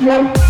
Non.